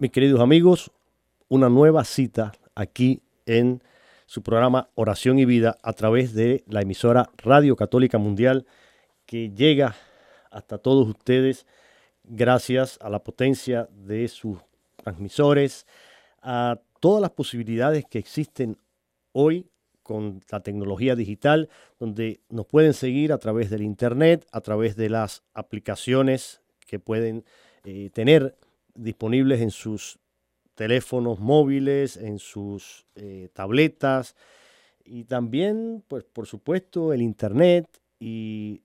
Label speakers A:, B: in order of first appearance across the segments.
A: Mis queridos amigos, una nueva cita aquí en su programa Oración y Vida a través de la emisora Radio Católica Mundial que llega hasta todos ustedes gracias a la potencia de sus transmisores, a todas las posibilidades que existen hoy con la tecnología digital, donde nos pueden seguir a través del Internet, a través de las aplicaciones que pueden eh, tener disponibles en sus teléfonos móviles, en sus eh, tabletas y también, pues por supuesto, el Internet y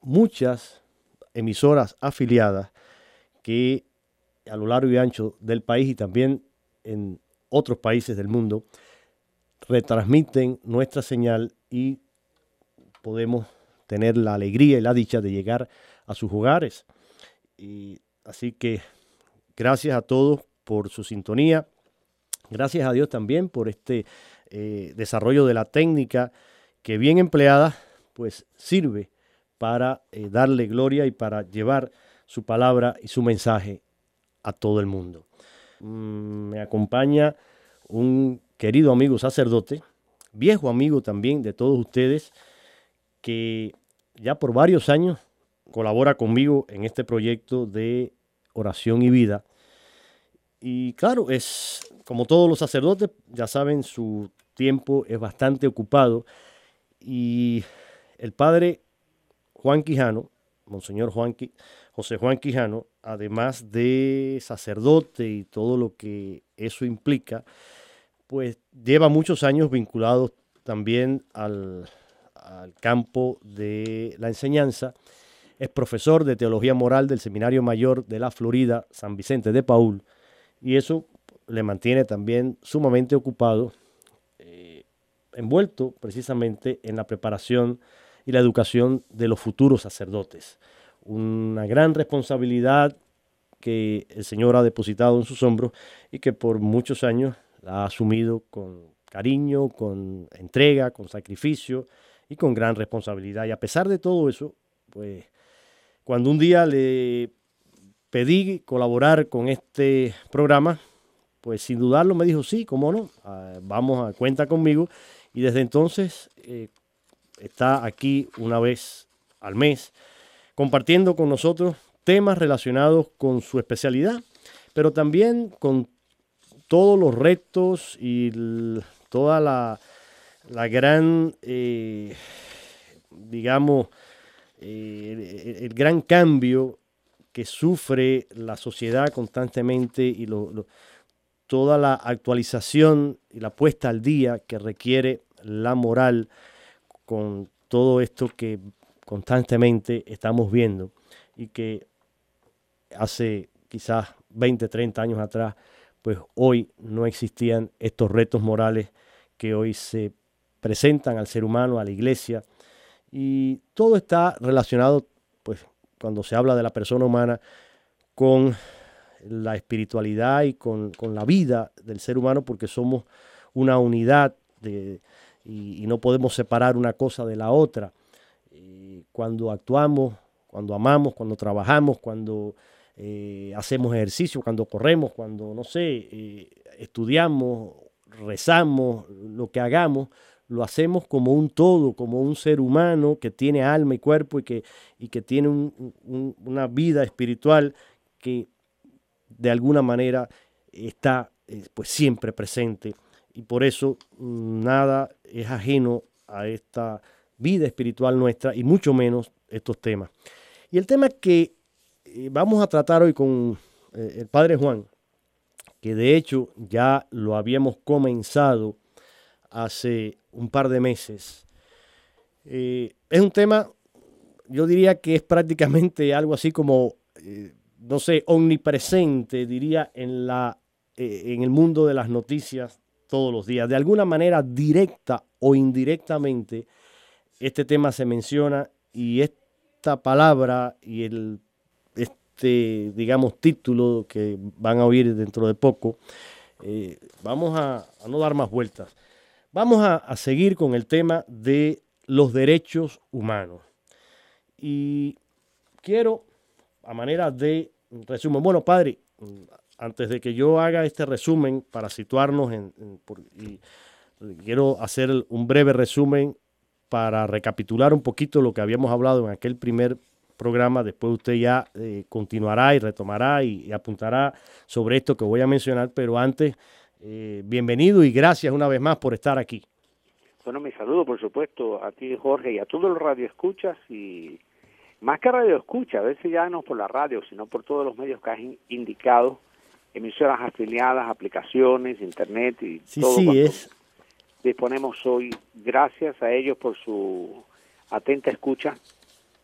A: muchas emisoras afiliadas que a lo largo y ancho del país y también en otros países del mundo retransmiten nuestra señal y podemos tener la alegría y la dicha de llegar a sus hogares. Y así que Gracias a todos por su sintonía. Gracias a Dios también por este eh, desarrollo de la técnica que bien empleada pues sirve para eh, darle gloria y para llevar su palabra y su mensaje a todo el mundo. Mm, me acompaña un querido amigo sacerdote, viejo amigo también de todos ustedes, que ya por varios años colabora conmigo en este proyecto de oración y vida. Y claro, es como todos los sacerdotes, ya saben, su tiempo es bastante ocupado. Y el padre Juan Quijano, Monseñor Juan, José Juan Quijano, además de sacerdote y todo lo que eso implica, pues lleva muchos años vinculado también al, al campo de la enseñanza es profesor de Teología Moral del Seminario Mayor de la Florida, San Vicente de Paul, y eso le mantiene también sumamente ocupado, eh, envuelto precisamente en la preparación y la educación de los futuros sacerdotes. Una gran responsabilidad que el Señor ha depositado en sus hombros y que por muchos años la ha asumido con cariño, con entrega, con sacrificio y con gran responsabilidad. Y a pesar de todo eso, pues cuando un día le pedí colaborar con este programa, pues sin dudarlo me dijo, sí, cómo no, ah, vamos a cuenta conmigo. Y desde entonces eh, está aquí una vez al mes compartiendo con nosotros temas relacionados con su especialidad, pero también con todos los retos y toda la, gran, eh, digamos, el, gran cambio que sufre la sociedad constantemente y toda la actualización y la puesta al día que requiere la moral con todo esto que constantemente estamos viendo y que hace quizás 20, 30 años atrás, pues hoy no existían estos retos morales que hoy se presentan al ser humano, a la iglesia, y todo está relacionado, pues cuando se habla de la persona humana, con la espiritualidad y con, la vida del ser humano, porque somos una unidad y, no podemos separar una cosa de la otra. cuando actuamos, cuando amamos, cuando trabajamos, cuando eh, hacemos ejercicio, cuando corremos, cuando, no sé, eh, estudiamos, rezamos, lo que hagamos, lo hacemos como un todo, como un ser humano que tiene alma y cuerpo y que, y que tiene una vida espiritual que de alguna manera está eh, pues siempre presente y por eso mm, nada es ajeno a esta vida espiritual nuestra y mucho menos estos temas. Y el tema que eh, vamos a tratar hoy con eh, el Padre Juan, que de hecho ya lo habíamos comenzado hace un par de meses. Eh, es un tema, yo diría que es prácticamente algo así como, no sé, omnipresente, diría, en, la, en el mundo de las noticias todos los días. De alguna manera, directa o indirectamente, este tema se menciona y esta palabra y el este, digamos, título que van a oír dentro de poco, eh, vamos a, no dar más vueltas. Vamos a, seguir con el tema de los derechos humanos. Y quiero, a manera de resumen, bueno, padre, antes de que yo haga este resumen para situarnos en, quiero hacer un breve resumen para recapitular un poquito lo que habíamos hablado en aquel primer programa, después usted ya eh, continuará y retomará y, apuntará sobre esto que voy a mencionar, pero antes, eh, bienvenido y gracias una vez más por estar aquí.
B: Bueno, mi saludo, por supuesto, a ti, Jorge, y a todos los radioescuchas y más que radioescuchas, a veces ya no por la radio, sino por todos los medios que has indicado, emisoras afiliadas, aplicaciones, internet y todo
A: sí, es.
B: disponemos hoy. Gracias a ellos por su atenta escucha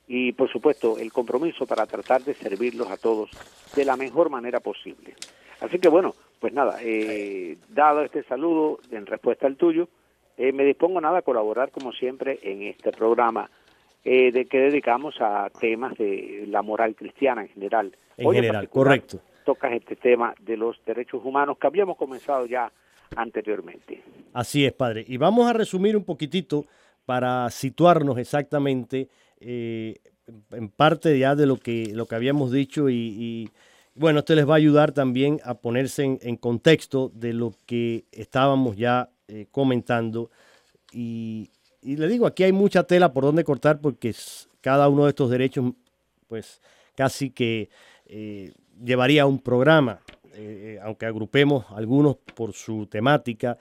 B: y por supuesto el compromiso para tratar de servirlos a todos de la mejor manera posible. Así que bueno, pues nada, eh, dado este saludo en respuesta al tuyo, eh, me dispongo nada a colaborar como siempre en este programa eh, de que dedicamos a temas de la moral cristiana en general.
A: En general, correcto.
B: Tocas este tema de los derechos humanos que habíamos comenzado ya anteriormente.
A: Así es, padre. Y vamos a resumir un poquitito para situarnos exactamente eh, en parte ya de lo que, lo que habíamos dicho y, bueno, esto les va a ayudar también a ponerse en, contexto de lo que estábamos ya eh, comentando. Y, le digo, aquí hay mucha tela por donde cortar porque cada uno de estos derechos, pues casi que eh, llevaría un programa, aunque agrupemos algunos por su temática,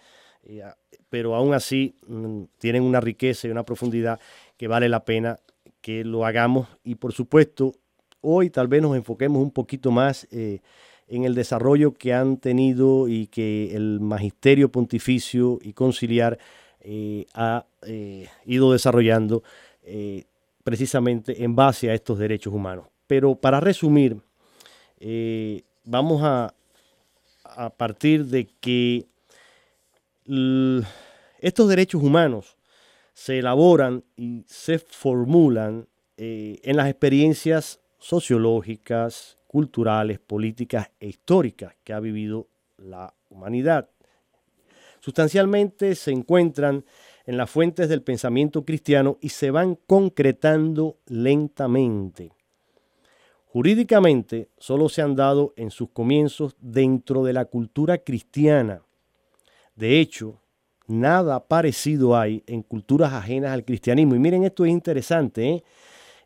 A: pero aún así mm, tienen una riqueza y una profundidad que vale la pena que lo hagamos y por supuesto hoy tal vez nos enfoquemos un poquito más eh, en el desarrollo que han tenido y que el magisterio pontificio y conciliar eh, ha eh, ido desarrollando precisamente en base a estos derechos humanos. Pero para resumir, vamos a, partir de que estos derechos humanos se elaboran y se formulan en las experiencias sociológicas, culturales, políticas e históricas que ha vivido la humanidad. Sustancialmente se encuentran en las fuentes del pensamiento cristiano y se van concretando lentamente. Jurídicamente solo se han dado en sus comienzos dentro de la cultura cristiana. De hecho, Nada parecido hay en culturas ajenas al cristianismo. Y miren, esto es interesante. ¿eh?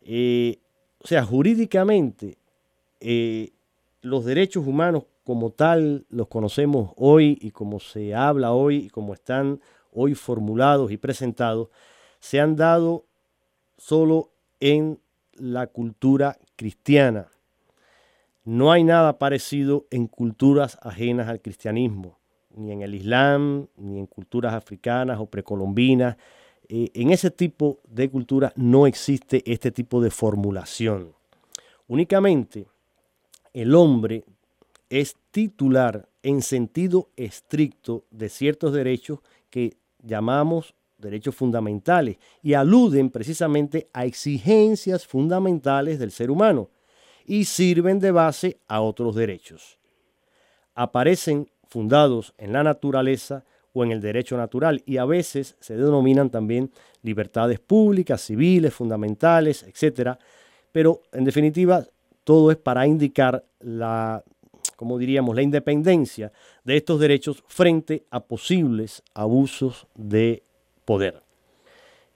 A: Eh, o sea, jurídicamente, eh, los derechos humanos como tal los conocemos hoy y como se habla hoy y como están hoy formulados y presentados, se han dado solo en la cultura cristiana. No hay nada parecido en culturas ajenas al cristianismo, ni en el Islam, ni en culturas africanas o precolombinas. Eh, en ese tipo de culturas no existe este tipo de formulación. Únicamente el hombre es titular en sentido estricto de ciertos derechos que llamamos derechos fundamentales y aluden precisamente a exigencias fundamentales del ser humano y sirven de base a otros derechos. Aparecen fundados en la naturaleza o en el derecho natural y a veces se denominan también libertades públicas, civiles, fundamentales, etc. Pero en definitiva todo es para indicar la, como diríamos, la independencia de estos derechos frente a posibles abusos de poder.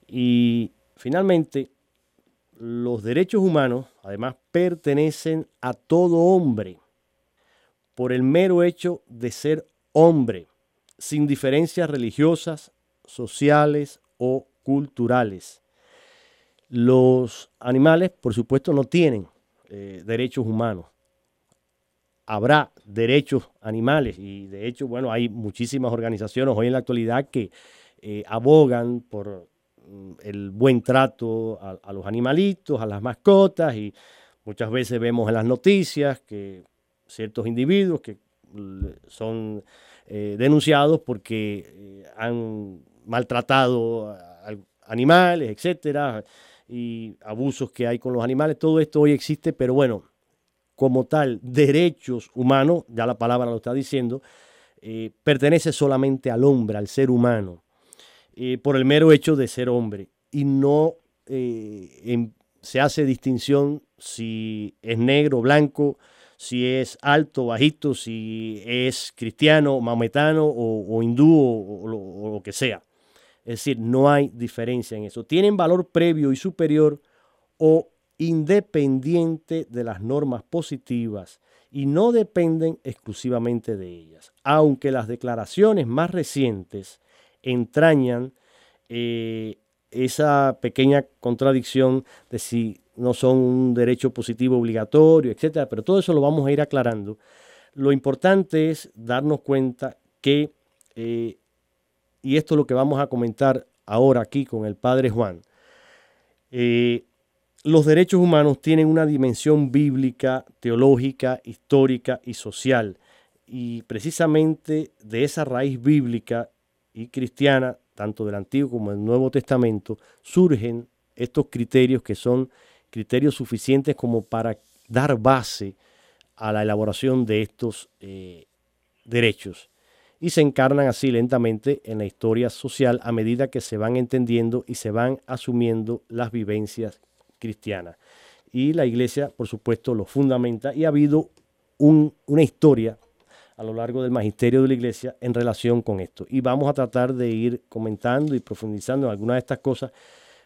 A: Y finalmente, los derechos humanos además pertenecen a todo hombre por el mero hecho de ser hombre, sin diferencias religiosas, sociales o culturales. Los animales, por supuesto, no tienen eh, derechos humanos. Habrá derechos animales y de hecho, bueno, hay muchísimas organizaciones hoy en la actualidad que eh, abogan por mm, el buen trato a, los animalitos, a las mascotas y muchas veces vemos en las noticias que ciertos individuos que son eh, denunciados porque han maltratado animales, etcétera, y abusos que hay con los animales, todo esto hoy existe, pero bueno, como tal, derechos humanos, ya la palabra lo está diciendo, eh, pertenece solamente al hombre, al ser humano, eh, por el mero hecho de ser hombre, y no eh, se hace distinción si es negro, blanco, si es alto, bajito, si es cristiano, maometano o, hindú o lo que sea. Es decir, no hay diferencia en eso. Tienen valor previo y superior o independiente de las normas positivas y no dependen exclusivamente de ellas. Aunque las declaraciones más recientes entrañan eh, esa pequeña contradicción de si no son un derecho positivo obligatorio, etcétera, pero todo eso lo vamos a ir aclarando. Lo importante es darnos cuenta que eh, y esto es lo que vamos a comentar ahora aquí con el Padre Juan, eh, los derechos humanos tienen una dimensión bíblica, teológica, histórica y social. Y precisamente de esa raíz bíblica y cristiana, tanto del Antiguo como del Nuevo Testamento, surgen estos criterios que son criterios suficientes como para dar base a la elaboración de estos eh, derechos y se encarnan así lentamente en la historia social a medida que se van entendiendo y se van asumiendo las vivencias cristianas. Y la iglesia, por supuesto, lo fundamenta y ha habido una historia a lo largo del magisterio de la iglesia en relación con esto. Y vamos a tratar de ir comentando y profundizando en algunas de estas cosas,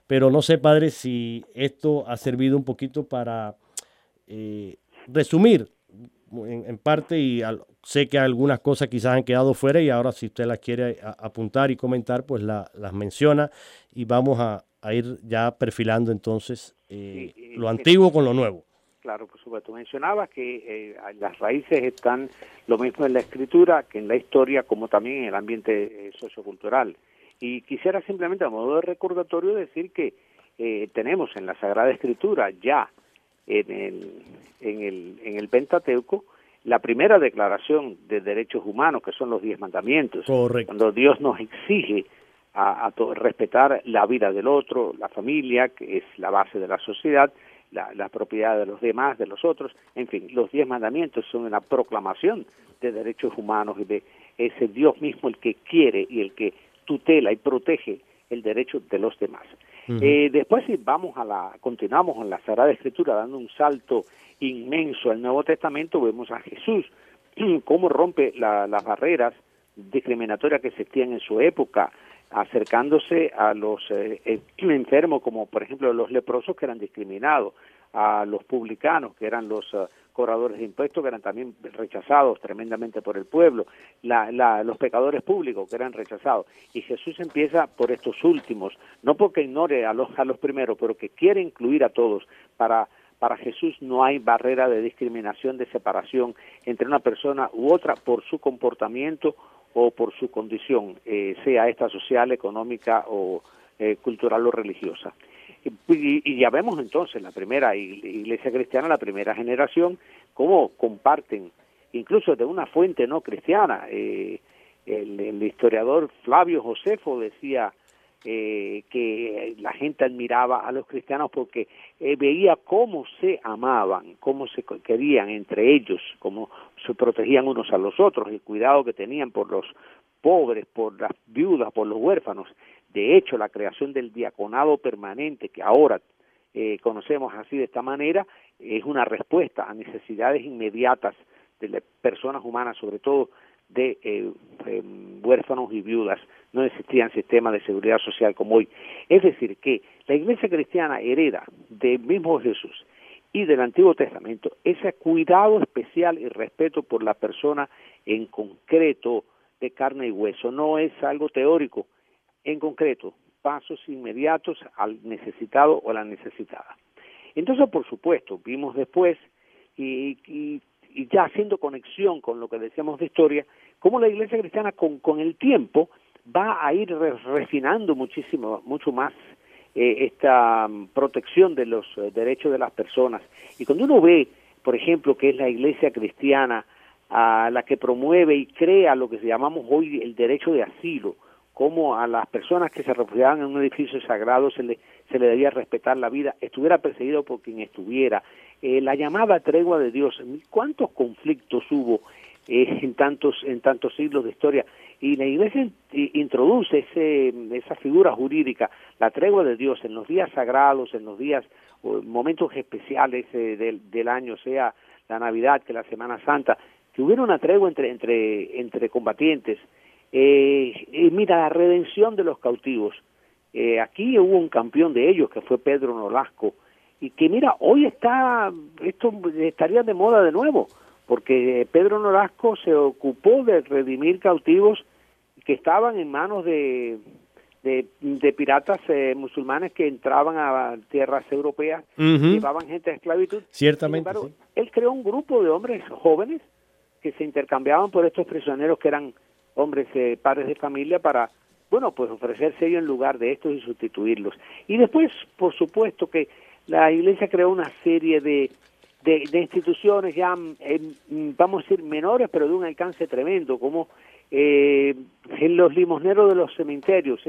A: pero no sé, padre, si esto ha servido un poquito para eh, resumir en, parte y sé que algunas cosas quizás han quedado fuera y ahora si usted las quiere apuntar y comentar, pues las menciona y vamos a, ir ya perfilando entonces eh, lo antiguo con lo nuevo.
B: Claro, por supuesto. Mencionaba que eh, las raíces están lo mismo en la escritura que en la historia, como también en el ambiente eh, sociocultural. Y quisiera simplemente, a modo de recordatorio, decir que tenemos en la Sagrada Escritura ya en el, en el, en el Pentateuco la primera declaración de derechos humanos, que son los diez mandamientos, cuando Dios nos exige a, respetar la vida del otro, la familia, que es la base de la sociedad, la, propiedad de los demás, de los otros, en fin, los diez mandamientos son una proclamación de derechos humanos y de ese Dios mismo el que quiere y el que tutela y protege el derecho de los demás. Eh, después si vamos a la, continuamos en la Sagrada Escritura dando un salto inmenso al Nuevo Testamento, vemos a Jesús cómo rompe las barreras discriminatorias que existían en su época, acercándose a los eh, enfermos, como por ejemplo los leprosos que eran discriminados, a los publicanos, que eran los uh, cobradores de impuestos, que eran también rechazados tremendamente por el pueblo, la, los pecadores públicos, que eran rechazados. Y Jesús empieza por estos últimos, no porque ignore a los, a los primeros, pero que quiere incluir a todos. Para, para Jesús no hay barrera de discriminación, de separación entre una persona u otra por su comportamiento o por su condición, eh, sea esta social, económica o eh, cultural o religiosa. Y, ya vemos entonces la primera iglesia cristiana, la primera generación, cómo comparten, incluso de una fuente no cristiana. Eh, el, historiador Flavio Josefo decía eh, que la gente admiraba a los cristianos porque eh, veía cómo se amaban, cómo se querían entre ellos, cómo se protegían unos a los otros, el cuidado que tenían por los pobres, por las viudas, por los huérfanos. De hecho, la creación del diaconado permanente, que ahora eh, conocemos así de esta manera, es una respuesta a necesidades inmediatas de personas humanas, sobre todo de eh, em, huérfanos y viudas. No existían sistemas de seguridad social como hoy. Es decir, que la Iglesia cristiana hereda del mismo Jesús y del Antiguo Testamento ese cuidado especial y respeto por la persona en concreto de carne y hueso. No es algo teórico, en concreto, pasos inmediatos al necesitado o la necesitada. Entonces, por supuesto, vimos después y, y, ya haciendo conexión con lo que decíamos de historia, cómo la Iglesia cristiana con, con el tiempo va a ir refinando muchísimo, mucho más eh, esta mm, protección de los eh, derechos de las personas. Y cuando uno ve, por ejemplo, que es la Iglesia cristiana la que promueve y crea lo que llamamos hoy el derecho de asilo, como a las personas que se refugiaban en un edificio sagrado se le, se le debía respetar la vida, estuviera perseguido por quien estuviera. Eh, la llamada tregua de Dios, ¿cuántos conflictos hubo eh, en, tantos, en tantos siglos de historia? Y la Iglesia introduce ese, esa figura jurídica, la tregua de Dios, en los días sagrados, en los días, momentos especiales eh, del, del año, sea la Navidad, que la Semana Santa, que hubiera una tregua entre, entre, entre combatientes, eh, mira, la redención de los cautivos. Eh, aquí hubo un campeón de ellos que fue Pedro Nolasco y que mira, hoy está, esto estaría de moda de nuevo, porque Pedro Nolasco se ocupó de redimir cautivos que estaban en manos de, de, piratas eh, musulmanes que entraban a tierras europeas, llevaban gente a esclavitud.
A: Ciertamente.
B: Él creó un grupo de hombres jóvenes que se intercambiaban por estos prisioneros que eran hombres, eh, padres de familia, para, bueno, pues ofrecerse ellos en lugar de estos y sustituirlos. Y después, por supuesto, que la Iglesia creó una serie de, de, instituciones ya, mm, vamos a decir, menores, pero de un alcance tremendo, como eh, los limosneros de los cementerios,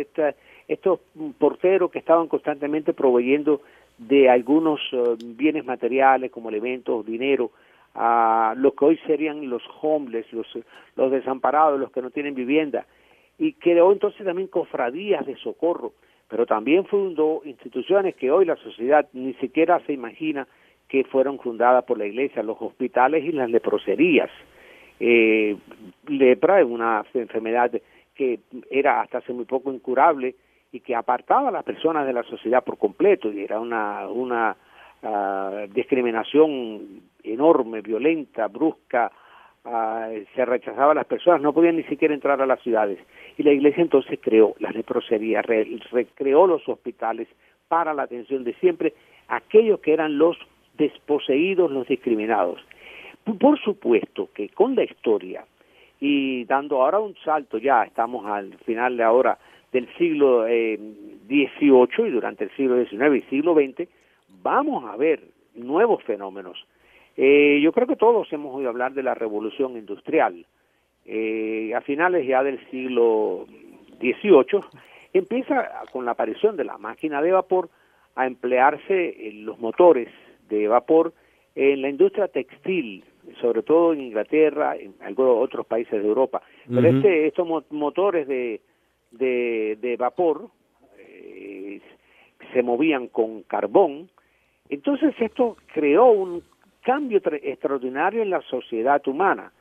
B: estos porteros que estaban constantemente proveyendo de algunos eh, bienes materiales como elementos, dinero, a lo que hoy serían los homeless, los, los desamparados, los que no tienen vivienda, y creó entonces también cofradías de socorro, pero también fundó instituciones que hoy la sociedad ni siquiera se imagina que fueron fundadas por la iglesia, los hospitales y las leproserías. Eh, lepra es una enfermedad que era hasta hace muy poco incurable y que apartaba a las personas de la sociedad por completo y era una, una uh, discriminación enorme, violenta, brusca, se rechazaba a las personas, no podían ni siquiera entrar a las ciudades. Y la iglesia entonces creó las leproserías, recreó los hospitales para la atención de siempre aquellos que eran los desposeídos, los discriminados. Por supuesto que con la historia y dando ahora un salto, ya estamos al final de ahora del siglo XVIII eh, y durante el siglo XIX y siglo XX, vamos a ver nuevos fenómenos eh, yo creo que todos hemos oído hablar de la revolución industrial. Eh, a finales ya del siglo XVIII empieza con la aparición de la máquina de vapor a emplearse en los motores de vapor en la industria textil, sobre todo en Inglaterra, en algunos otros países de Europa. Pero este, estos motores de, de, vapor eh, se movían con carbón, entonces esto creó un cambio extraordinario en la sociedad humana.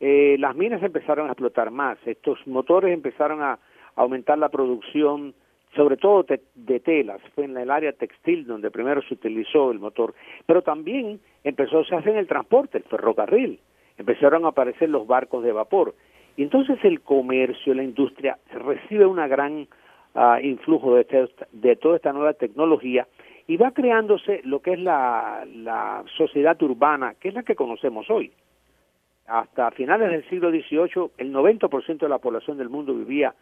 B: Eh, las minas empezaron a explotar más, estos motores empezaron a aumentar la producción sobre todo de telas, fue en el área textil donde primero se utilizó el motor, pero también empezó a hacer en el transporte, el ferrocarril, empezaron a aparecer los barcos de vapor, y entonces el comercio, la industria recibe una gran uh, influjo de, este, de toda esta nueva tecnología y va creándose lo que es la, la sociedad urbana, que es la que conocemos hoy. Hasta finales del siglo XVIII, el 90% de la población del mundo vivía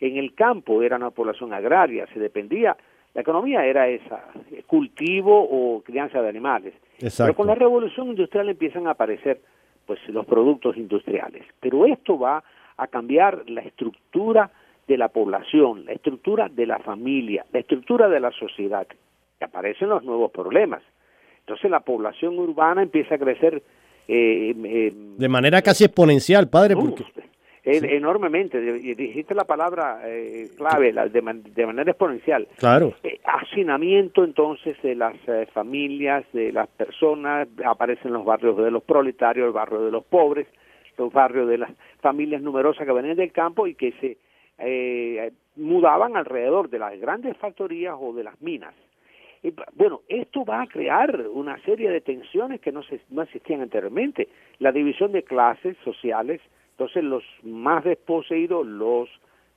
B: en el campo, era una población agraria, se dependía, la economía era esa, cultivo o crianza de animales. Pero con la revolución industrial empiezan a aparecer pues los productos industriales. Pero esto va a cambiar la estructura de la población, la estructura de la familia, la estructura de la sociedad. Aparecen los nuevos problemas. Entonces la población urbana empieza a crecer
A: eh, eh, de manera casi exponencial, padre. Porque
B: enormemente. Dijiste la palabra eh, clave, la, de, manera exponencial.
A: Claro.
B: Eh, hacinamiento entonces de las eh, familias, de las personas, aparecen los barrios de los proletarios, el barrio de los pobres, los barrios de las familias numerosas que venían del campo y que se mudaban alrededor de las grandes factorías o de las minas. Bueno, esto va a crear una serie de tensiones que no, se, no existían anteriormente. La división de clases sociales, entonces los más desposeídos, los,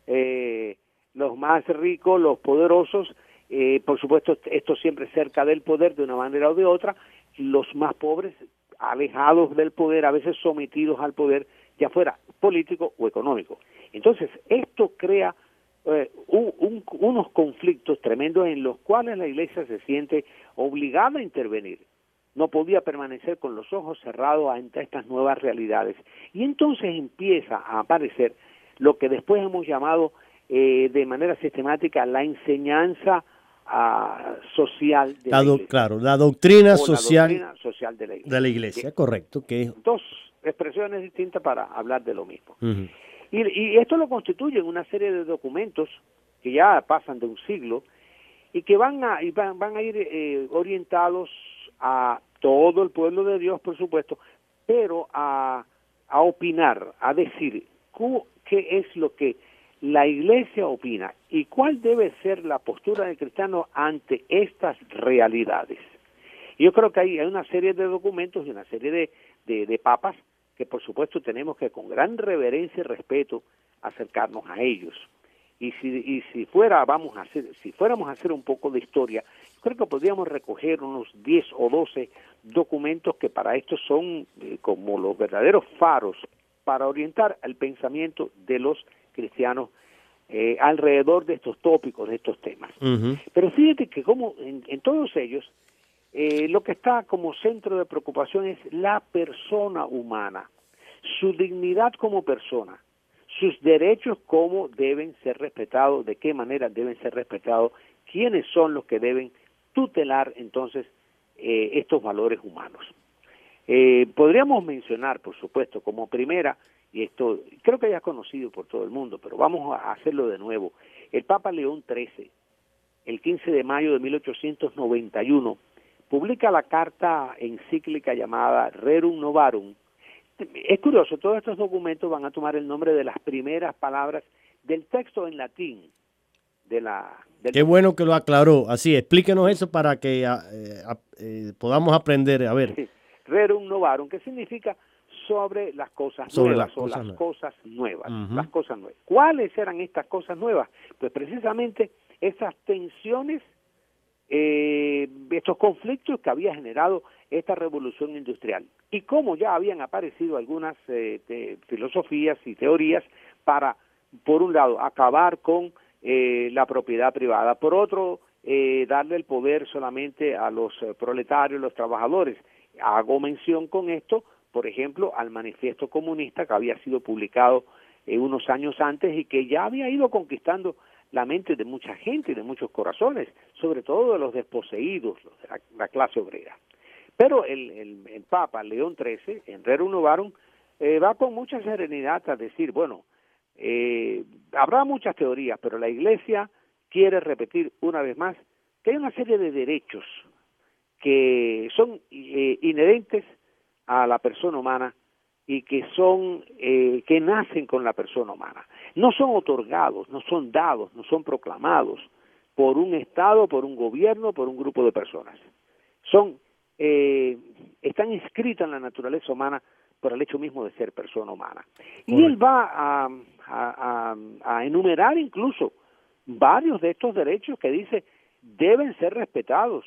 B: eh, los más ricos, los poderosos, eh, por supuesto esto siempre cerca del poder de una manera o de otra, los más pobres alejados del poder, a veces sometidos al poder, ya fuera político o económico. Entonces, esto crea eh, unos conflictos tremendos en los cuales la Iglesia se siente obligada a intervenir no podía permanecer con los ojos cerrados ante estas nuevas realidades. Y entonces empieza a aparecer lo que después hemos llamado eh, de manera sistemática la enseñanza ah, social de la, iglesia.
A: Claro, la doctrina, social,
B: social de
A: la iglesia. correcto. Que
B: Dos expresiones distintas para hablar de lo mismo. Y, esto lo constituye una serie de documentos que ya pasan de un siglo y que van a, van, a ir eh, orientados a todo el pueblo de Dios, por supuesto, pero a, a opinar, a decir qué es lo que la iglesia opina y cuál debe ser la postura del cristiano ante estas realidades. Yo creo que hay, hay una serie de documentos y una serie de, de, de papas que por supuesto tenemos que con gran reverencia y respeto acercarnos a ellos y si, y si fuera vamos a hacer si fuéramos a hacer un poco de historia creo que podríamos recoger unos 10 o 12 documentos que para esto son eh, como los verdaderos faros para orientar el pensamiento de los cristianos eh, alrededor de estos tópicos, de estos temas. Pero fíjate que como en, todos ellos, eh, lo que está como centro de preocupación es la persona humana, su dignidad como persona, sus derechos cómo deben ser respetados, de qué manera deben ser respetados, quiénes son los que deben tutelar entonces eh, estos valores humanos. Eh, podríamos mencionar, por supuesto, como primera, y esto creo que ya es conocido por todo el mundo, pero vamos a hacerlo de nuevo, el Papa León XIII, el 15 de mayo de 1891, publica la carta encíclica llamada Rerum Novarum, es curioso, todos estos documentos van a tomar el nombre de las primeras palabras del texto en latín de la...
A: Qué bueno que lo aclaró. Así, explíquenos eso para que ah, eh, eh, podamos aprender. A ver.
B: Rerum novarum, que significa sobre las cosas nuevas las o las cosas nuevas, las cosas nuevas. ¿Cuáles eran estas cosas nuevas? Pues precisamente esas tensiones, eh, estos conflictos que había generado esta revolución industrial y cómo ya habían aparecido algunas eh, filosofías y teorías para, por un lado, acabar con eh, la propiedad privada, por otro, eh, darle el poder solamente a los proletarios, los trabajadores. Hago mención con esto, por ejemplo, al manifiesto comunista que había sido publicado unos años antes y que ya había ido conquistando la mente de mucha gente y de muchos corazones, sobre todo de los desposeídos, de la clase obrera. Pero el, el, Papa León XIII, en Rerum Novarum, eh, va con mucha serenidad a decir, bueno, eh, habrá muchas teorías, pero la Iglesia quiere repetir una vez más que hay una serie de derechos que son eh, inherentes a la persona humana y que son eh, que nacen con la persona humana. No son otorgados, no son dados, no son proclamados, por un Estado, por un gobierno, por un grupo de personas. Son, eh, están inscritas en la naturaleza humana por el hecho mismo de ser persona humana. Y él va a, enumerar incluso varios de estos derechos que dice deben ser respetados.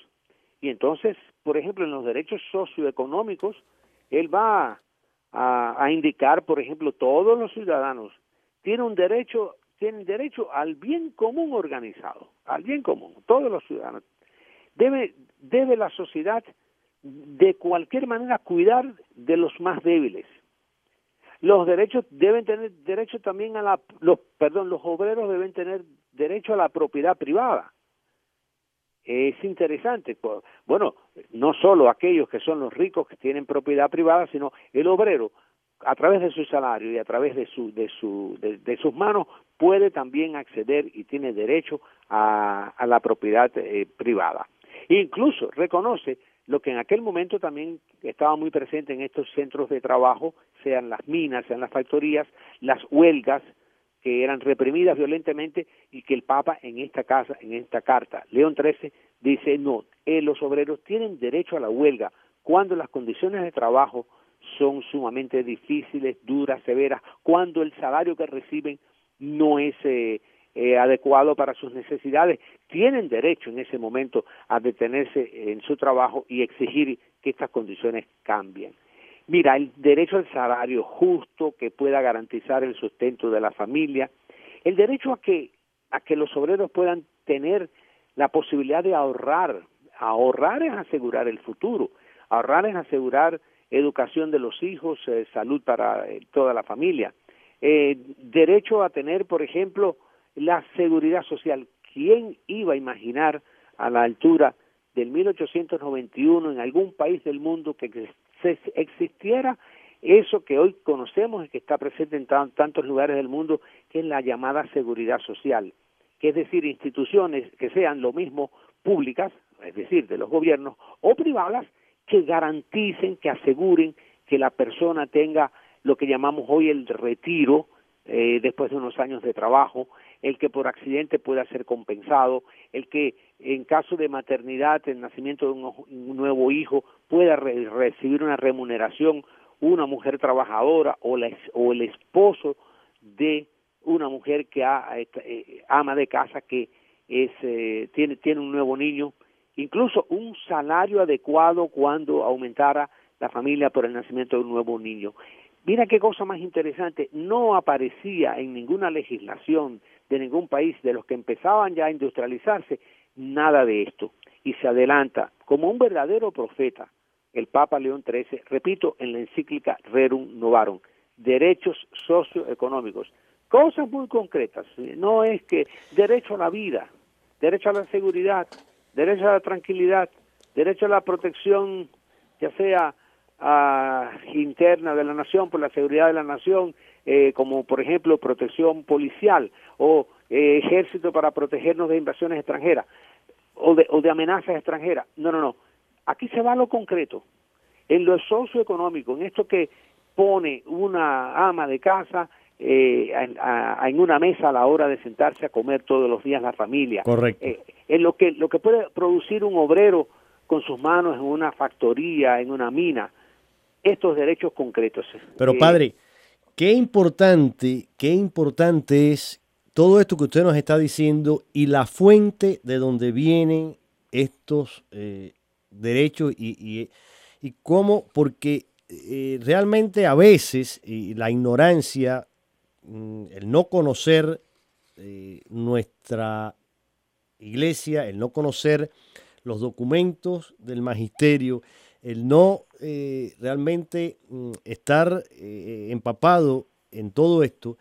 B: Y entonces, por ejemplo, en los derechos socioeconómicos, él va a, indicar, por ejemplo, todos los ciudadanos tienen un derecho, tienen derecho al bien común organizado, al bien común, todos los ciudadanos. Debe, debe la sociedad de cualquier manera cuidar de los más débiles. Los derechos deben tener derecho también a la los perdón, los obreros deben tener derecho a la propiedad privada. Es interesante, bueno, no solo aquellos que son los ricos que tienen propiedad privada, sino el obrero a través de su salario y a través de su de su de, sus manos puede también acceder y tiene derecho a, a la propiedad eh, privada. Incluso reconoce lo que en aquel momento también estaba muy presente en estos centros de trabajo, sean las minas, sean las factorías, las huelgas que eran reprimidas violentamente y que el Papa en esta casa, en esta carta, León XIII, dice no, eh, los obreros tienen derecho a la huelga cuando las condiciones de trabajo son sumamente difíciles, duras, severas, cuando el salario que reciben no es eh, eh, adecuado para sus necesidades, tienen derecho en ese momento a detenerse en su trabajo y exigir que estas condiciones cambien. Mira, el derecho al salario justo que pueda garantizar el sustento de la familia, el derecho a que a que los obreros puedan tener la posibilidad de ahorrar, ahorrar es asegurar el futuro, ahorrar es asegurar educación de los hijos, eh, salud para eh, toda la familia, derecho a tener, por ejemplo, la seguridad social. ¿Quién iba a imaginar a la altura del 1891 en algún país del mundo que existiera eso que hoy conocemos y que está presente en tantos lugares del mundo, que es la llamada seguridad social, que es decir, instituciones que sean lo mismo públicas, es decir, de los gobiernos, o privadas, que garanticen, que aseguren que la persona tenga lo que llamamos hoy el retiro, eh, después de unos años de trabajo, el que por accidente pueda ser compensado, el que en caso de maternidad, el nacimiento de un, nuevo hijo, pueda recibir una remuneración una mujer trabajadora o, o el esposo de una mujer que eh, ama de casa que es, eh, tiene, tiene un nuevo niño, incluso un salario adecuado cuando aumentara la familia por el nacimiento de un nuevo niño. Mira qué cosa más interesante, no aparecía en ninguna legislación de ningún país de los que empezaban ya a industrializarse nada de esto. Y se adelanta como un verdadero profeta el Papa León XIII, repito, en la encíclica Rerum Novarum, derechos socioeconómicos, cosas muy concretas, no es que derecho a la vida, derecho a la seguridad, derecho a la tranquilidad, derecho a la protección, ya sea interna de la nación, por la seguridad de la nación, eh, como por ejemplo protección policial o eh, ejército para protegernos de invasiones extranjeras o de, o de amenazas extranjeras. No, no, no. Aquí se va a lo concreto, en lo socioeconómico, en esto que pone una ama de casa eh, en, una mesa a la hora de sentarse a comer todos los días la familia.
A: Correcto.
B: en lo que, lo que puede producir un obrero con sus manos en una factoría, en una mina, estos derechos concretos.
A: Pero eh, padre, qué importante, qué importante es todo esto que usted nos está diciendo y la fuente de donde vienen estos eh, derechos y, y, cómo, porque eh, realmente a veces la ignorancia, mm, el no conocer nuestra iglesia, el no conocer los documentos del magisterio, el no eh, realmente mm, estar eh, empapado en todo esto,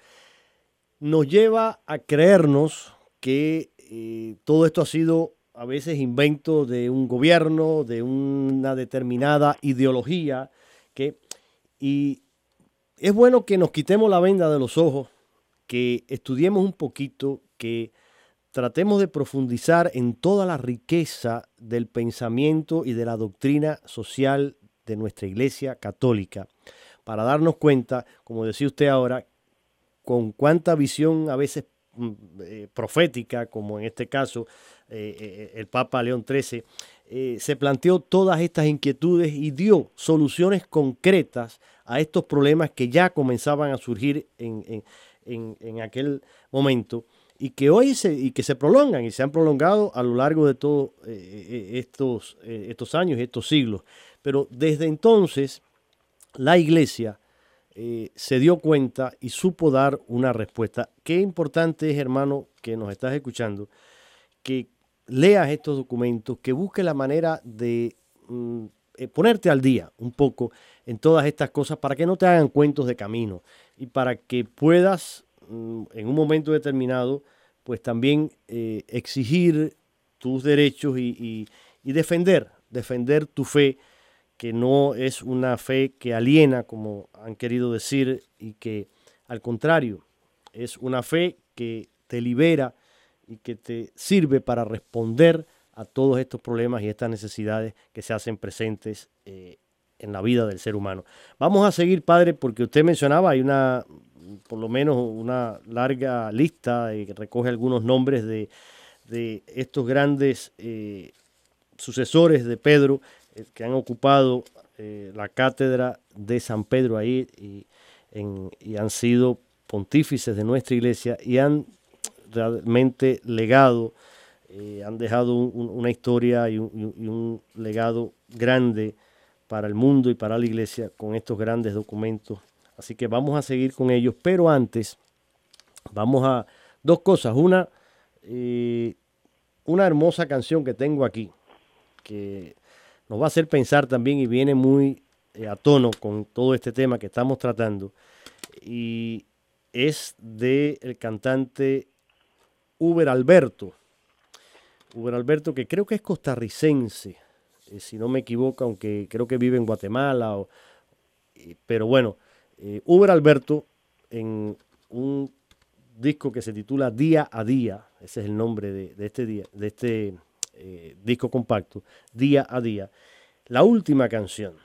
A: nos lleva a creernos que eh, todo esto ha sido a veces invento de un gobierno, de una determinada ideología, que, y es bueno que nos quitemos la venda de los ojos, que estudiemos un poquito, que tratemos de profundizar en toda la riqueza del pensamiento y de la doctrina social de nuestra Iglesia Católica, para darnos cuenta, como decía usted ahora, con cuánta visión a veces mm, eh, profética, como en este caso el Papa León XIII, se planteó todas estas inquietudes y dio soluciones concretas a estos problemas que ya comenzaban a surgir en, en aquel momento y que hoy se, y que se prolongan y se han prolongado a lo largo de todos estos, estos años y estos siglos. Pero desde entonces la iglesia eh, se dio cuenta y supo dar una respuesta. Qué importante es, hermano, que nos estás escuchando, que leas estos documentos, que busques la manera de mm, eh, ponerte al día un poco en todas estas cosas para que no te hagan cuentos de camino y para que puedas mm, en un momento determinado pues también eh, exigir tus derechos y defender, defender tu fe que no es una fe que aliena, como han querido decir, y que al contrario, es una fe que te libera y que te sirve para responder a todos estos problemas y estas necesidades que se hacen presentes eh, en la vida del ser humano. Vamos a seguir, padre, porque usted mencionaba, hay una, por lo menos una larga lista y recoge algunos nombres de, estos grandes eh, sucesores de Pedro eh, que han ocupado eh, la cátedra de San Pedro ahí y, han sido pontífices de nuestra iglesia y han realmente legado, eh, han dejado una historia y un, legado grande para el mundo y para la iglesia con estos grandes documentos. Así que vamos a seguir con ellos, pero antes vamos a dos cosas. Una, una hermosa canción que tengo aquí, que nos va a hacer pensar también y viene muy eh, a tono con todo este tema que estamos tratando. Y es del el cantante Uber Alberto. Uber Alberto, que creo que es costarricense, eh, si no me equivoco, aunque creo que vive en Guatemala. pero bueno, eh, Uber Alberto en un disco que se titula Día a Día, ese es el nombre de este día, de este eh, disco compacto, Día a Día. La última canción,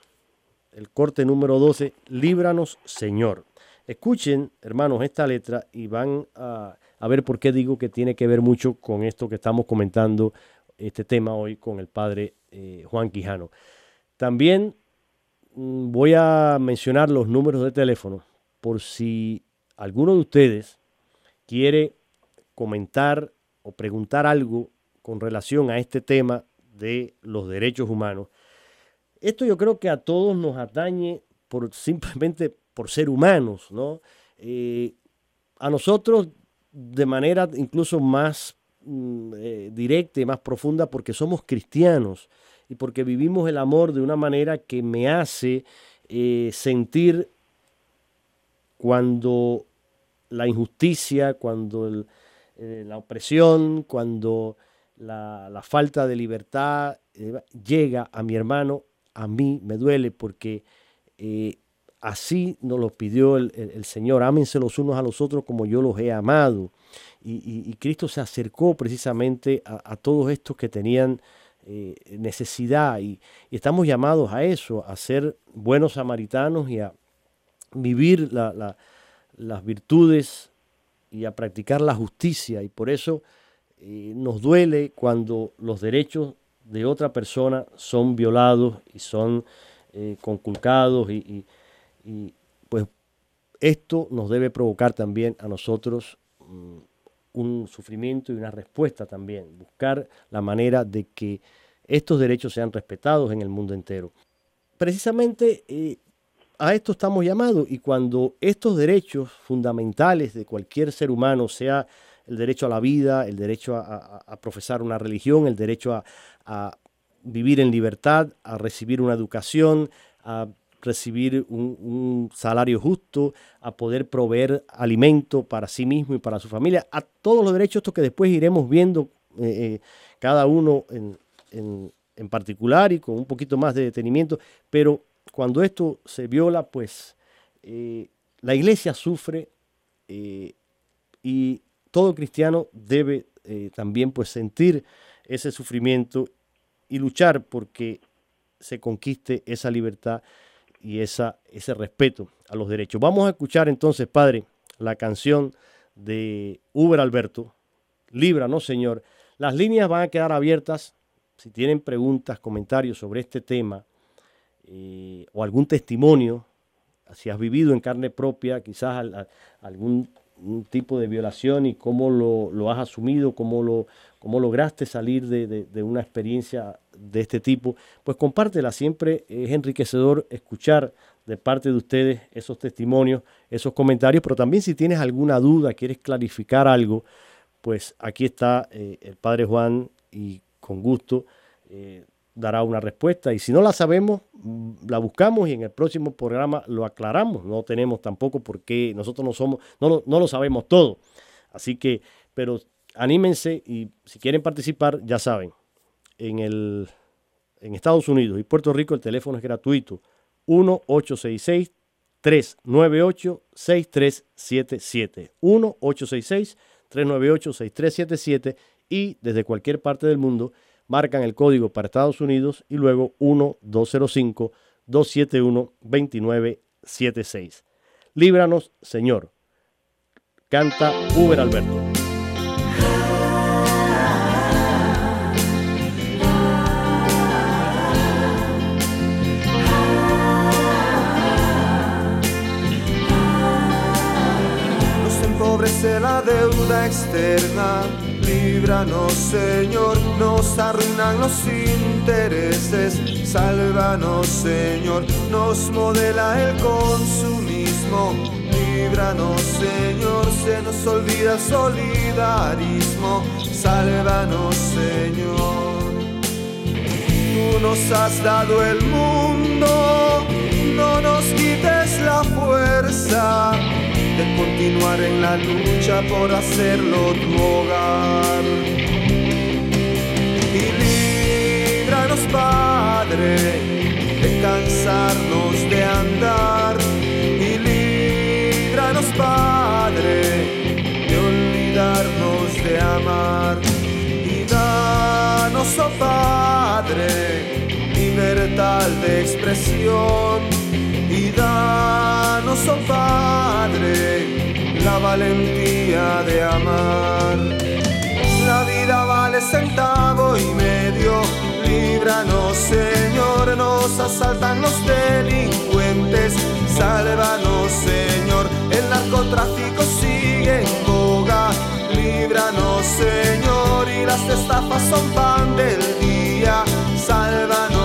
A: el corte número 12, Líbranos Señor. Escuchen, hermanos, esta letra y van a, ver por qué digo que tiene que ver mucho con esto que estamos comentando, este tema hoy con el padre eh, Juan Quijano. También mm, voy a mencionar los números de teléfono por si alguno de ustedes quiere comentar o preguntar algo con relación a este tema de los derechos humanos. Esto yo creo que a todos nos atañe por simplemente por ser humanos, ¿no? Eh, a nosotros de manera incluso más mm, eh, directa y más profunda porque somos cristianos y porque vivimos el amor de una manera que me hace eh, sentir cuando la injusticia, cuando la opresión, cuando la, falta de libertad eh, llega a mi hermano, a mí me duele porque eh, así nos lo pidió el, Señor. Ámense los unos a los otros como yo los he amado. Y, Cristo se acercó precisamente a, todos estos que tenían eh, necesidad y, estamos llamados a eso, a ser buenos samaritanos y a vivir las virtudes y a practicar la justicia. Y por eso nos duele cuando los derechos de otra persona son violados y son eh, conculcados y, pues esto nos debe provocar también a nosotros mm, un sufrimiento y una respuesta también, buscar la manera de que estos derechos sean respetados en el mundo entero. Precisamente eh, a esto estamos llamados y cuando estos derechos fundamentales de cualquier ser humano, sea el derecho a la vida, el derecho a, profesar una religión, el derecho a, vivir en libertad, a recibir una educación, a recibir un, salario justo, a poder proveer alimento para sí mismo y para su familia, a todos los derechos estos que después iremos viendo eh, eh, cada uno en, particular y con un poquito más de detenimiento, pero cuando esto se viola, pues eh, la iglesia sufre y todo cristiano debe eh, también pues sentir ese sufrimiento y luchar porque se conquiste esa libertad y esa, ese respeto a los derechos. Vamos a escuchar entonces, Padre, la canción de Uber Alberto. Líbranos, Señor. Las líneas van a quedar abiertas. Si tienen preguntas, comentarios sobre este tema eh, o algún testimonio, si has vivido en carne propia quizás algún tipo de violación y cómo lo, has asumido, cómo, lo, cómo lograste salir de, una experiencia de este tipo, pues compártela. Siempre es enriquecedor escuchar de parte de ustedes esos testimonios, esos comentarios, pero también si tienes alguna duda, quieres clarificar algo, pues aquí está eh, el Padre Juan y con gusto eh, dará una respuesta. Y si no la sabemos, la buscamos y en el próximo programa lo aclaramos. No tenemos tampoco porque nosotros no somos, no lo, sabemos todo. Así que, pero anímense y si quieren participar, ya saben, en, Estados Unidos y Puerto Rico el teléfono es gratuito. 1-866 398-6377. 1-866-398-6377 y desde cualquier parte del mundo marcan el código para Estados Unidos y luego 1-205-271-2976. Líbranos, Señor. Canta Uber Alberto.
C: la deuda externa. Líbranos, Señor, nos arruinan los intereses. Sálvanos, Señor, nos modela el consumismo. Líbranos, Señor, se nos olvida el solidarismo. Sálvanos, Señor. Tú nos has dado el mundo, no nos quites la fuerza de continuar en la lucha por hacerlo tu hogar. Y líbranos, Padre, de cansarnos de andar. Y líbranos, Padre, de olvidarnos de amar. Y danos, oh Padre, libertad de expresión y danos, oh Padre, la valentía de amar. La vida vale centavo y medio, líbranos Señor, nos asaltan los delincuentes, sálvanos Señor, el narcotráfico sigue en boga, líbranos Señor, y las estafas son pan del día, sálvanos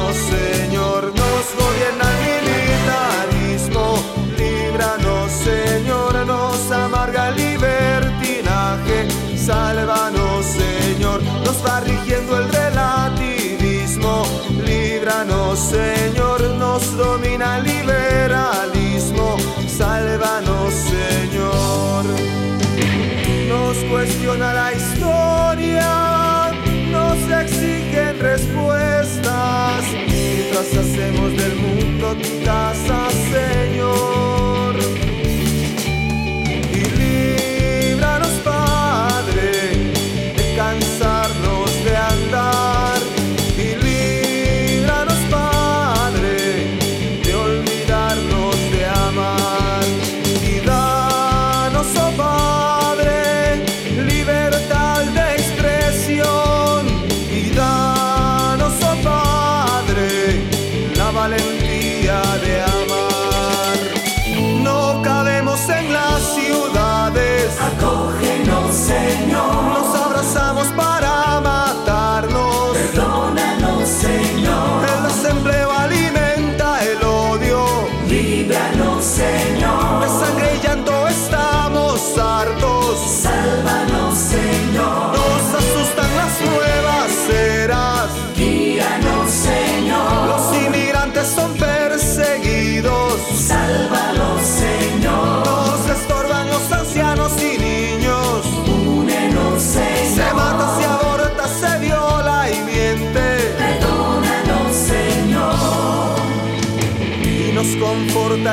C: Mientras hacemos del mundo tu casa,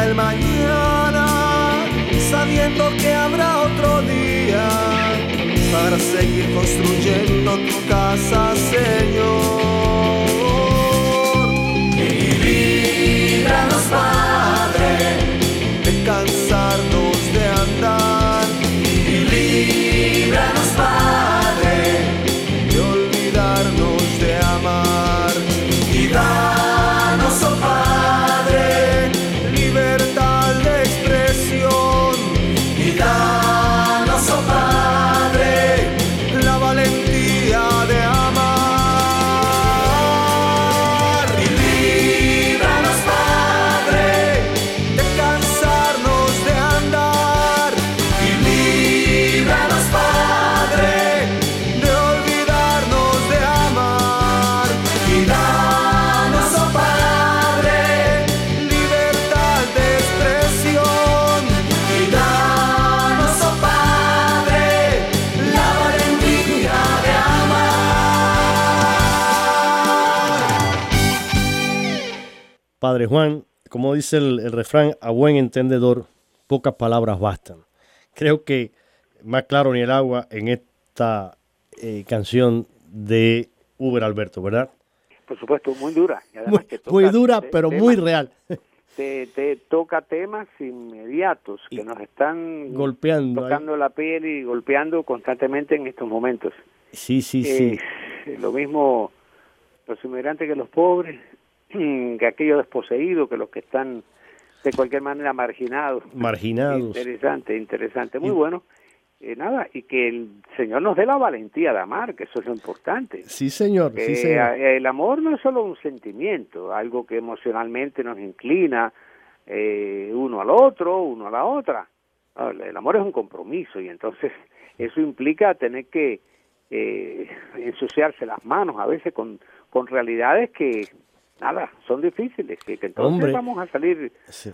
C: el mañana, sabiendo que habrá otro día para seguir construyendo tu casa, Padre
A: Juan, como dice el, refrán, a buen entendedor, pocas palabras bastan. Creo que más claro ni el agua en esta eh, canción de Uber Alberto, ¿verdad?
B: Por supuesto, muy dura.
A: muy, dura, pero muy real.
B: Te, te, toca temas inmediatos que nos están
A: golpeando,
B: tocando la piel y golpeando constantemente en estos momentos.
A: Sí, sí, sí.
B: Eh, lo mismo los inmigrantes que los pobres, que aquellos desposeídos, que los que están de cualquier manera marginados.
A: Marginados.
B: Interesante, interesante, muy bueno. Eh, nada, y que el Señor nos dé la valentía de amar, que eso es lo importante.
A: Sí, Señor, sí, señor.
B: El amor no es solo un sentimiento, algo que emocionalmente nos inclina eh, uno al otro, uno a la otra. El amor es un compromiso y entonces eso implica tener que eh, ensuciarse las manos a veces con, con realidades que nada, son difíciles, que, entonces vamos a salir,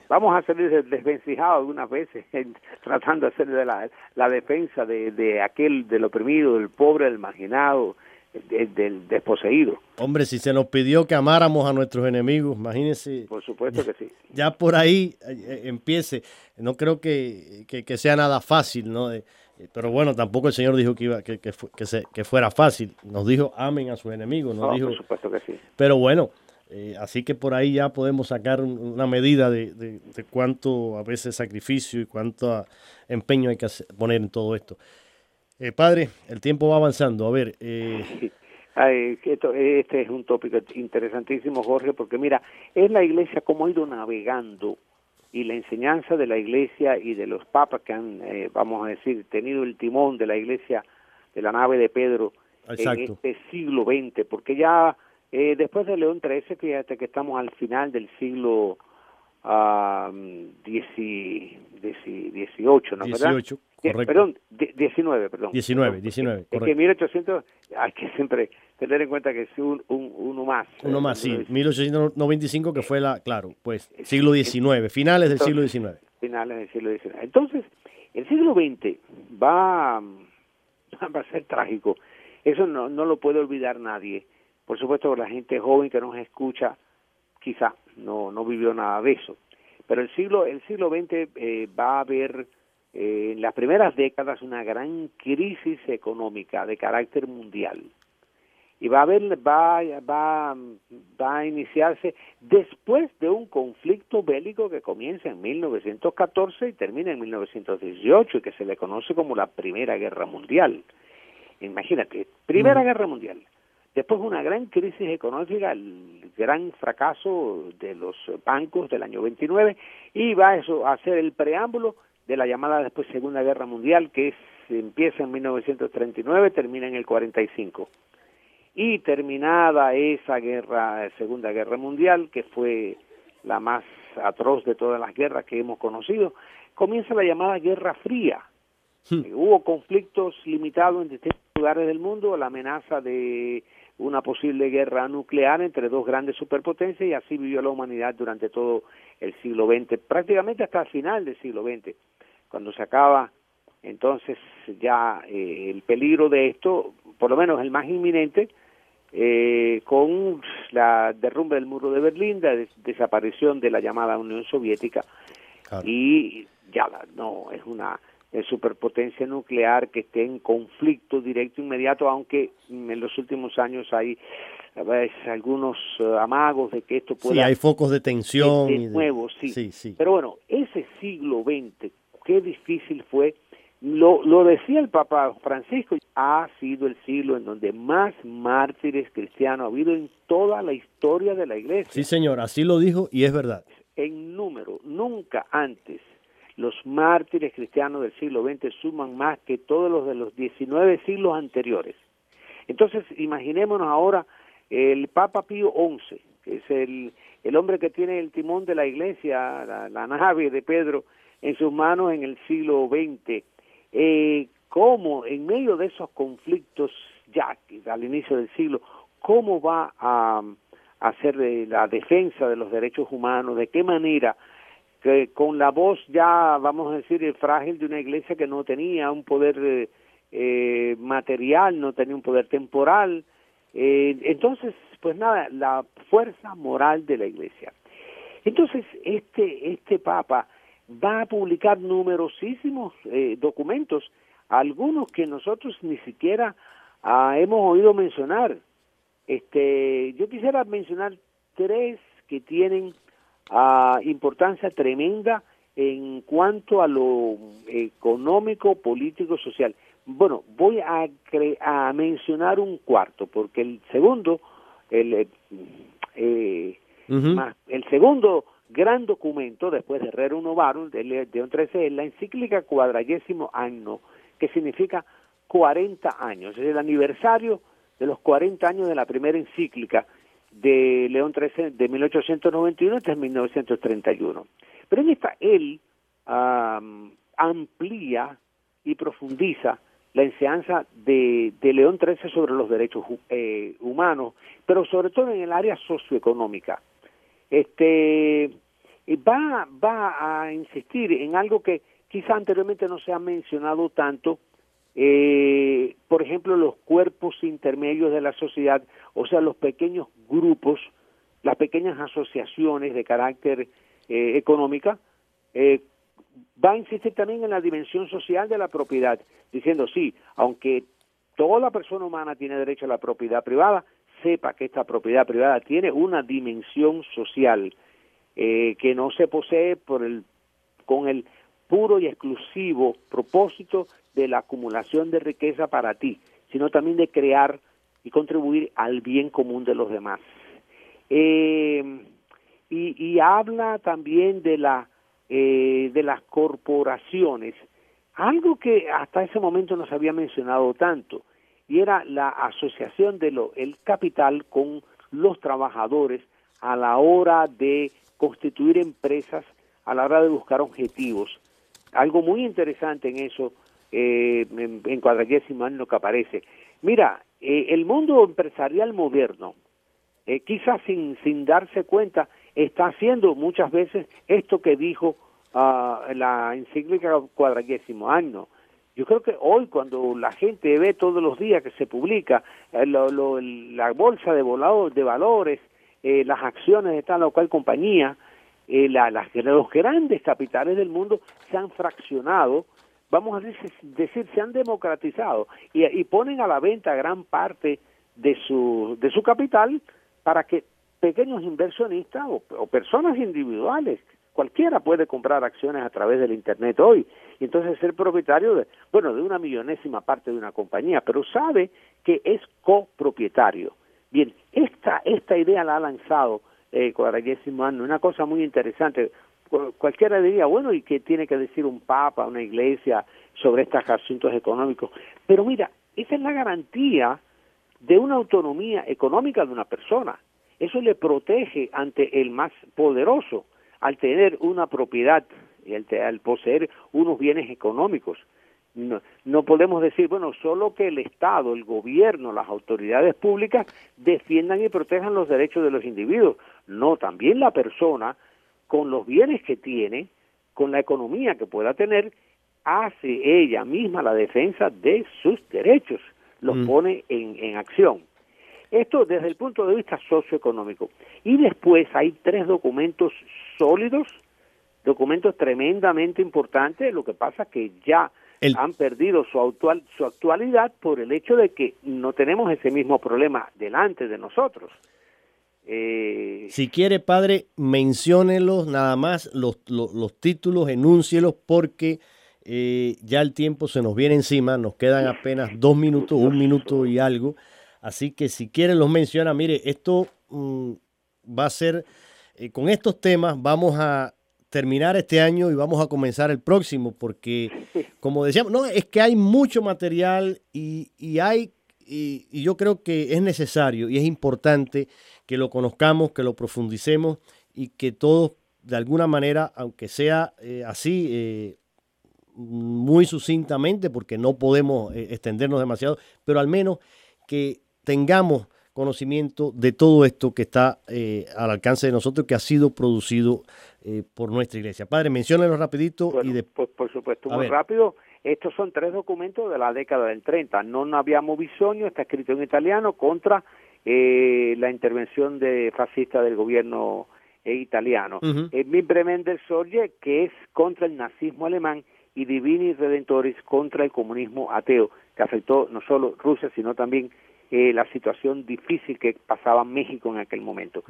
B: vamos a salir desvencijados algunas veces tratando de hacer de la, la defensa de, de aquel, del oprimido, del pobre, del marginado, del desposeído.
A: Hombre, si se nos pidió que amáramos a nuestros enemigos, imagínense.
B: Por supuesto que sí.
A: Ya por ahí eh, eh, empiece. No creo que, que, sea nada fácil, ¿no? Eh, pero bueno, tampoco el Señor dijo que iba que, que, que, fuera fácil. Nos dijo amen a sus enemigos. no, dijo,
B: por supuesto que sí.
A: Pero bueno, eh, así que por ahí ya podemos sacar una medida de, cuánto a veces sacrificio y cuánto empeño hay que poner en todo esto. Eh, padre, el tiempo va avanzando. A ver. Eh...
B: este es un tópico interesantísimo, Jorge, porque mira, es la iglesia como ha ido navegando y la enseñanza de la iglesia y de los papas que han, eh, vamos a decir, tenido el timón de la iglesia, de la nave de Pedro en este siglo XX, porque ya eh, después de León XIII, fíjate que estamos al final del siglo uh, XVIII, ¿no?
A: 18,
B: correcto. Perdón, 19, perdón.
A: 19, 19,
B: Es que 1800, hay que siempre tener en cuenta que es un, uno más.
A: Uno más, sí. 1895 que fue la, claro, pues siglo XIX, finales del siglo XIX.
B: Finales del siglo XIX. Entonces, el siglo XX va, va a ser trágico. Eso no, no lo puede olvidar nadie por supuesto, la gente joven que nos escucha quizá no, no vivió nada de eso. Pero el siglo, el siglo XX eh, va a haber eh, en las primeras décadas una gran crisis económica de carácter mundial. Y va a haber, va, va, va a iniciarse después de un conflicto bélico que comienza en 1914 y termina en 1918 y que se le conoce como la Primera Guerra Mundial. Imagínate, Primera mm. Guerra Mundial Después una gran crisis económica, el gran fracaso de los bancos del año 29 y va eso a ser el preámbulo de la llamada después Segunda Guerra Mundial que empieza en 1939, termina en el 45. Y terminada esa guerra, Segunda Guerra Mundial, que fue la más atroz de todas las guerras que hemos conocido, comienza la llamada Guerra Fría. Hmm. Hubo conflictos limitados en distintos lugares del mundo, la amenaza de una posible guerra nuclear entre dos grandes superpotencias y así vivió la humanidad durante todo el siglo XX, prácticamente hasta el final del siglo XX, cuando se acaba entonces ya eh, el peligro de esto, por lo menos el más inminente, eh, con la derrumbe del muro de Berlín, la desaparición de la llamada Unión Soviética y ya no es una superpotencia nuclear que esté en conflicto directo inmediato, aunque en los últimos años hay algunos eh, amagos de que esto pueda...
A: Sí, hay focos de tensión.
B: De, nuevo, sí. sí. sí. Pero bueno, ese siglo XX, qué difícil fue, lo, lo decía el Papa Francisco, ha sido el siglo en donde más mártires cristianos ha habido en toda la historia de la iglesia.
A: Sí, señor, así lo dijo y es verdad.
B: En número, nunca antes los mártires cristianos del siglo XX suman más que todos los de los 19 siglos anteriores. Entonces, imaginémonos ahora el Papa Pío XI, que es el, el hombre que tiene el timón de la iglesia, la, nave de Pedro, en sus manos en el siglo XX. Eh, ¿Cómo, en medio de esos conflictos, ya al inicio del siglo, cómo va a hacer la defensa de los derechos humanos? ¿De qué manera que con la voz ya, vamos a decir, frágil de una iglesia que no tenía un poder eh, eh, material, no tenía un poder temporal. Eh, entonces, pues nada, la fuerza moral de la iglesia. Entonces, este, este Papa va a publicar numerosísimos eh, documentos, algunos que nosotros ni siquiera ah, hemos oído mencionar. Este, yo quisiera mencionar tres que tienen ah, importancia tremenda en cuanto a lo económico, político, social. Bueno, voy a, a mencionar un cuarto, porque el segundo, el, eh, eh el segundo gran documento, después de Rerum Novarum, de León XIII, es la encíclica cuadragésimo año, que significa 40 años, es el aniversario de los 40 años de la primera encíclica de León XIII de 1891 hasta 1931. Pero en esta él amplía y profundiza la enseñanza de, León XIII sobre los derechos eh, humanos, pero sobre todo en el área socioeconómica. Este va, va a insistir en algo que quizá anteriormente no se ha mencionado tanto, eh, por ejemplo, los cuerpos intermedios de la sociedad, o sea, los pequeños grupos, las pequeñas asociaciones de carácter eh, económica, eh, va a insistir también en la dimensión social de la propiedad, diciendo, sí, aunque toda persona humana tiene derecho a la propiedad privada, sepa que esta propiedad privada tiene una dimensión social eh, que no se posee por el, con el puro y exclusivo propósito de la acumulación de riqueza para ti, sino también de crear y contribuir al bien común de los demás. Eh, y, habla también de la eh, de las corporaciones, algo que hasta ese momento no se había mencionado tanto, y era la asociación de lo, el capital con los trabajadores a la hora de constituir empresas, a la hora de buscar objetivos. Algo muy interesante en eso eh, en, en cuadragésimo año que aparece. Mira, eh, el mundo empresarial moderno, eh, quizás sin, sin darse cuenta, está haciendo muchas veces esto que dijo uh, la encíclica cuadragésimo año. Yo creo que hoy cuando la gente ve todos los días que se publica eh, la bolsa de, de valores, las acciones de tal o cual compañía, eh, la, las, los grandes capitales del mundo se han fraccionado vamos a decir, se han democratizado y, ponen a la venta gran parte de su, de su capital para que pequeños inversionistas o, personas individuales, cualquiera puede comprar acciones a través del Internet hoy, y entonces ser propietario de, bueno, de una millonésima parte de una compañía, pero sabe que es copropietario. Bien, esta, esta idea la ha lanzado eh, Cuadragésimo una cosa muy interesante, cualquiera diría, bueno, ¿y qué tiene que decir un papa, una iglesia sobre estos asuntos económicos? Pero mira, esa es la garantía de una autonomía económica de una persona. Eso le protege ante el más poderoso al tener una propiedad y al, poseer unos bienes económicos. No, no, podemos decir, bueno, solo que el Estado, el gobierno, las autoridades públicas defiendan y protejan los derechos de los individuos. No, también la persona con los bienes que tiene, con la economía que pueda tener, hace ella misma la defensa de sus derechos, los mm. pone en, en acción. Esto desde el punto de vista socioeconómico. Y después hay tres documentos sólidos, documentos tremendamente importantes, lo que pasa es que ya han perdido su, actual, su actualidad por el hecho de que no tenemos ese mismo problema delante de nosotros.
A: Eh, si quiere, padre, menciónelos nada más, los, los, títulos, enúncielos, porque eh, ya el tiempo se nos viene encima, nos quedan apenas dos minutos, un minuto y algo. Así que si quiere los menciona, mire, esto mm, va a ser, eh, con estos temas vamos a terminar este año y vamos a comenzar el próximo, porque como decíamos, no, es que hay mucho material y, y hay, y yo creo que es necesario y es importante que lo conozcamos, que lo profundicemos y que todos, de alguna manera, aunque sea eh, así, eh, muy sucintamente, porque no podemos eh, extendernos demasiado, pero al menos que tengamos conocimiento de todo esto que está al alcance de nosotros, que ha sido producido por nuestra iglesia. Padre, menciónenlo rapidito. y
B: pues, por supuesto, muy rápido. Estos son tres documentos de la década del 30. Non abbiamo bisogno, está escrito en italiano, contra eh, la intervención de fascista del gobierno e italiano. Uh -huh. Sorge, que es contra el nazismo alemán, y Divini Redentoris contra el comunismo ateo, que afectó no solo Rusia, sino también eh, la situación difícil que pasaba México en aquel momento,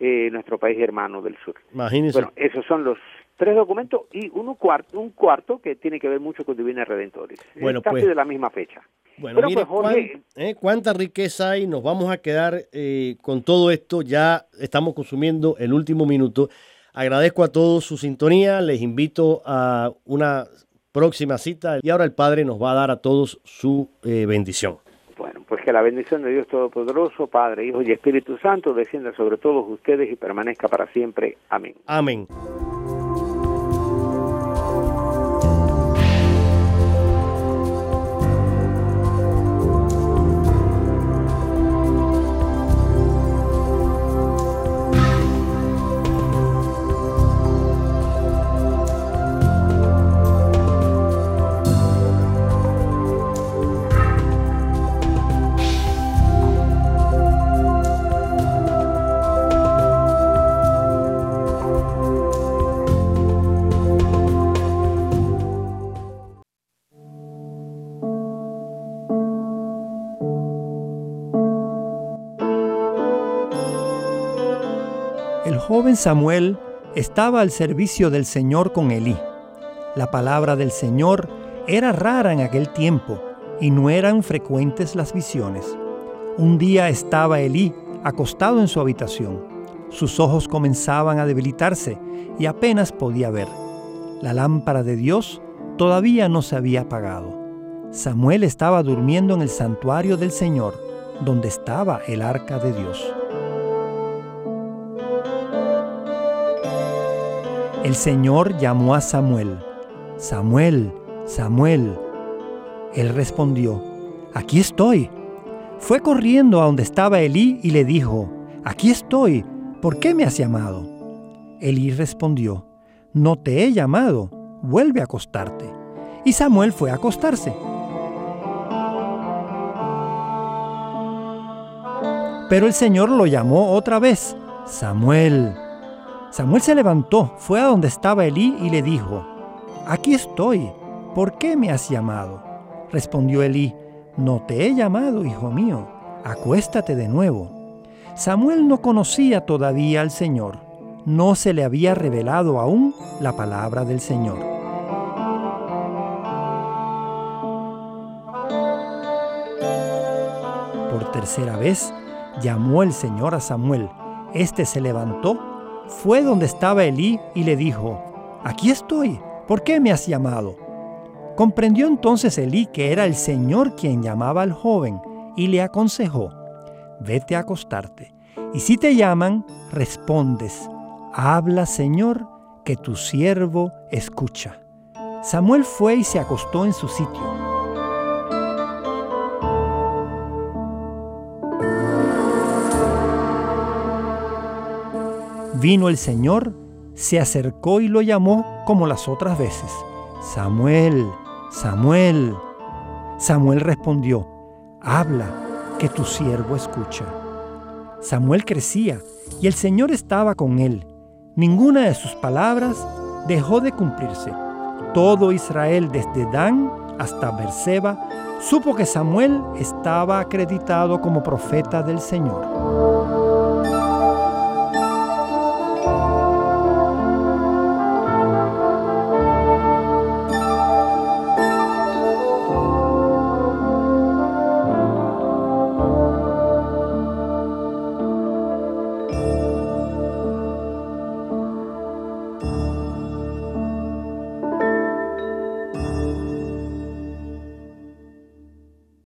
B: eh, nuestro país hermano del sur. Bueno, esos son los tres documentos y uno cuarto, un cuarto que tiene que ver mucho con Divina Redentoris.
A: Bueno,
B: casi
A: pues,
B: de la misma fecha.
A: Bueno, mire, pues, eh, cuánta riqueza hay, nos vamos a quedar eh, con todo esto, ya estamos consumiendo el último minuto. Agradezco a todos su sintonía, les invito a una próxima cita y ahora el Padre nos va a dar a todos su eh, bendición.
B: Bueno, pues que la bendición de Dios Todopoderoso, Padre, Hijo y Espíritu Santo descienda sobre todos ustedes y permanezca para siempre. Amén.
A: Amén.
D: Samuel estaba al servicio del Señor con Elí. La palabra del Señor era rara en aquel tiempo y no eran frecuentes las visiones. Un día estaba Elí acostado en su habitación. Sus ojos comenzaban a debilitarse y apenas podía ver. La lámpara de Dios todavía no se había apagado. Samuel estaba durmiendo en el santuario del Señor, donde estaba el arca de Dios. El Señor llamó a Samuel, Samuel, Samuel. Él respondió, aquí estoy. Fue corriendo a donde estaba Elí y le dijo, aquí estoy, ¿por qué me has llamado? Elí respondió, no te he llamado, vuelve a acostarte. Y Samuel fue a acostarse. Pero el Señor lo llamó otra vez, Samuel, Samuel se levantó, fue a donde estaba Elí y le dijo, Aquí estoy, ¿por qué me has llamado? Respondió Elí, No te he llamado, hijo mío, acuéstate de nuevo. Samuel no conocía todavía al Señor, no se le había revelado aún la palabra del Señor. Por tercera vez llamó el Señor a Samuel. Este se levantó fue donde estaba Elí y le dijo, Aquí estoy, ¿por qué me has llamado? Comprendió entonces Elí que era el Señor quien llamaba al joven y le aconsejó, Vete a acostarte, y si te llaman, respondes, Habla Señor, que tu siervo escucha. Samuel fue y se acostó en su sitio. Vino el Señor, se acercó y lo llamó como las otras veces. Samuel, Samuel. Samuel respondió, habla, que tu siervo escucha. Samuel crecía y el Señor estaba con él. Ninguna de sus palabras dejó de cumplirse. Todo Israel, desde Dan hasta Berseba, supo que Samuel estaba acreditado como profeta del Señor.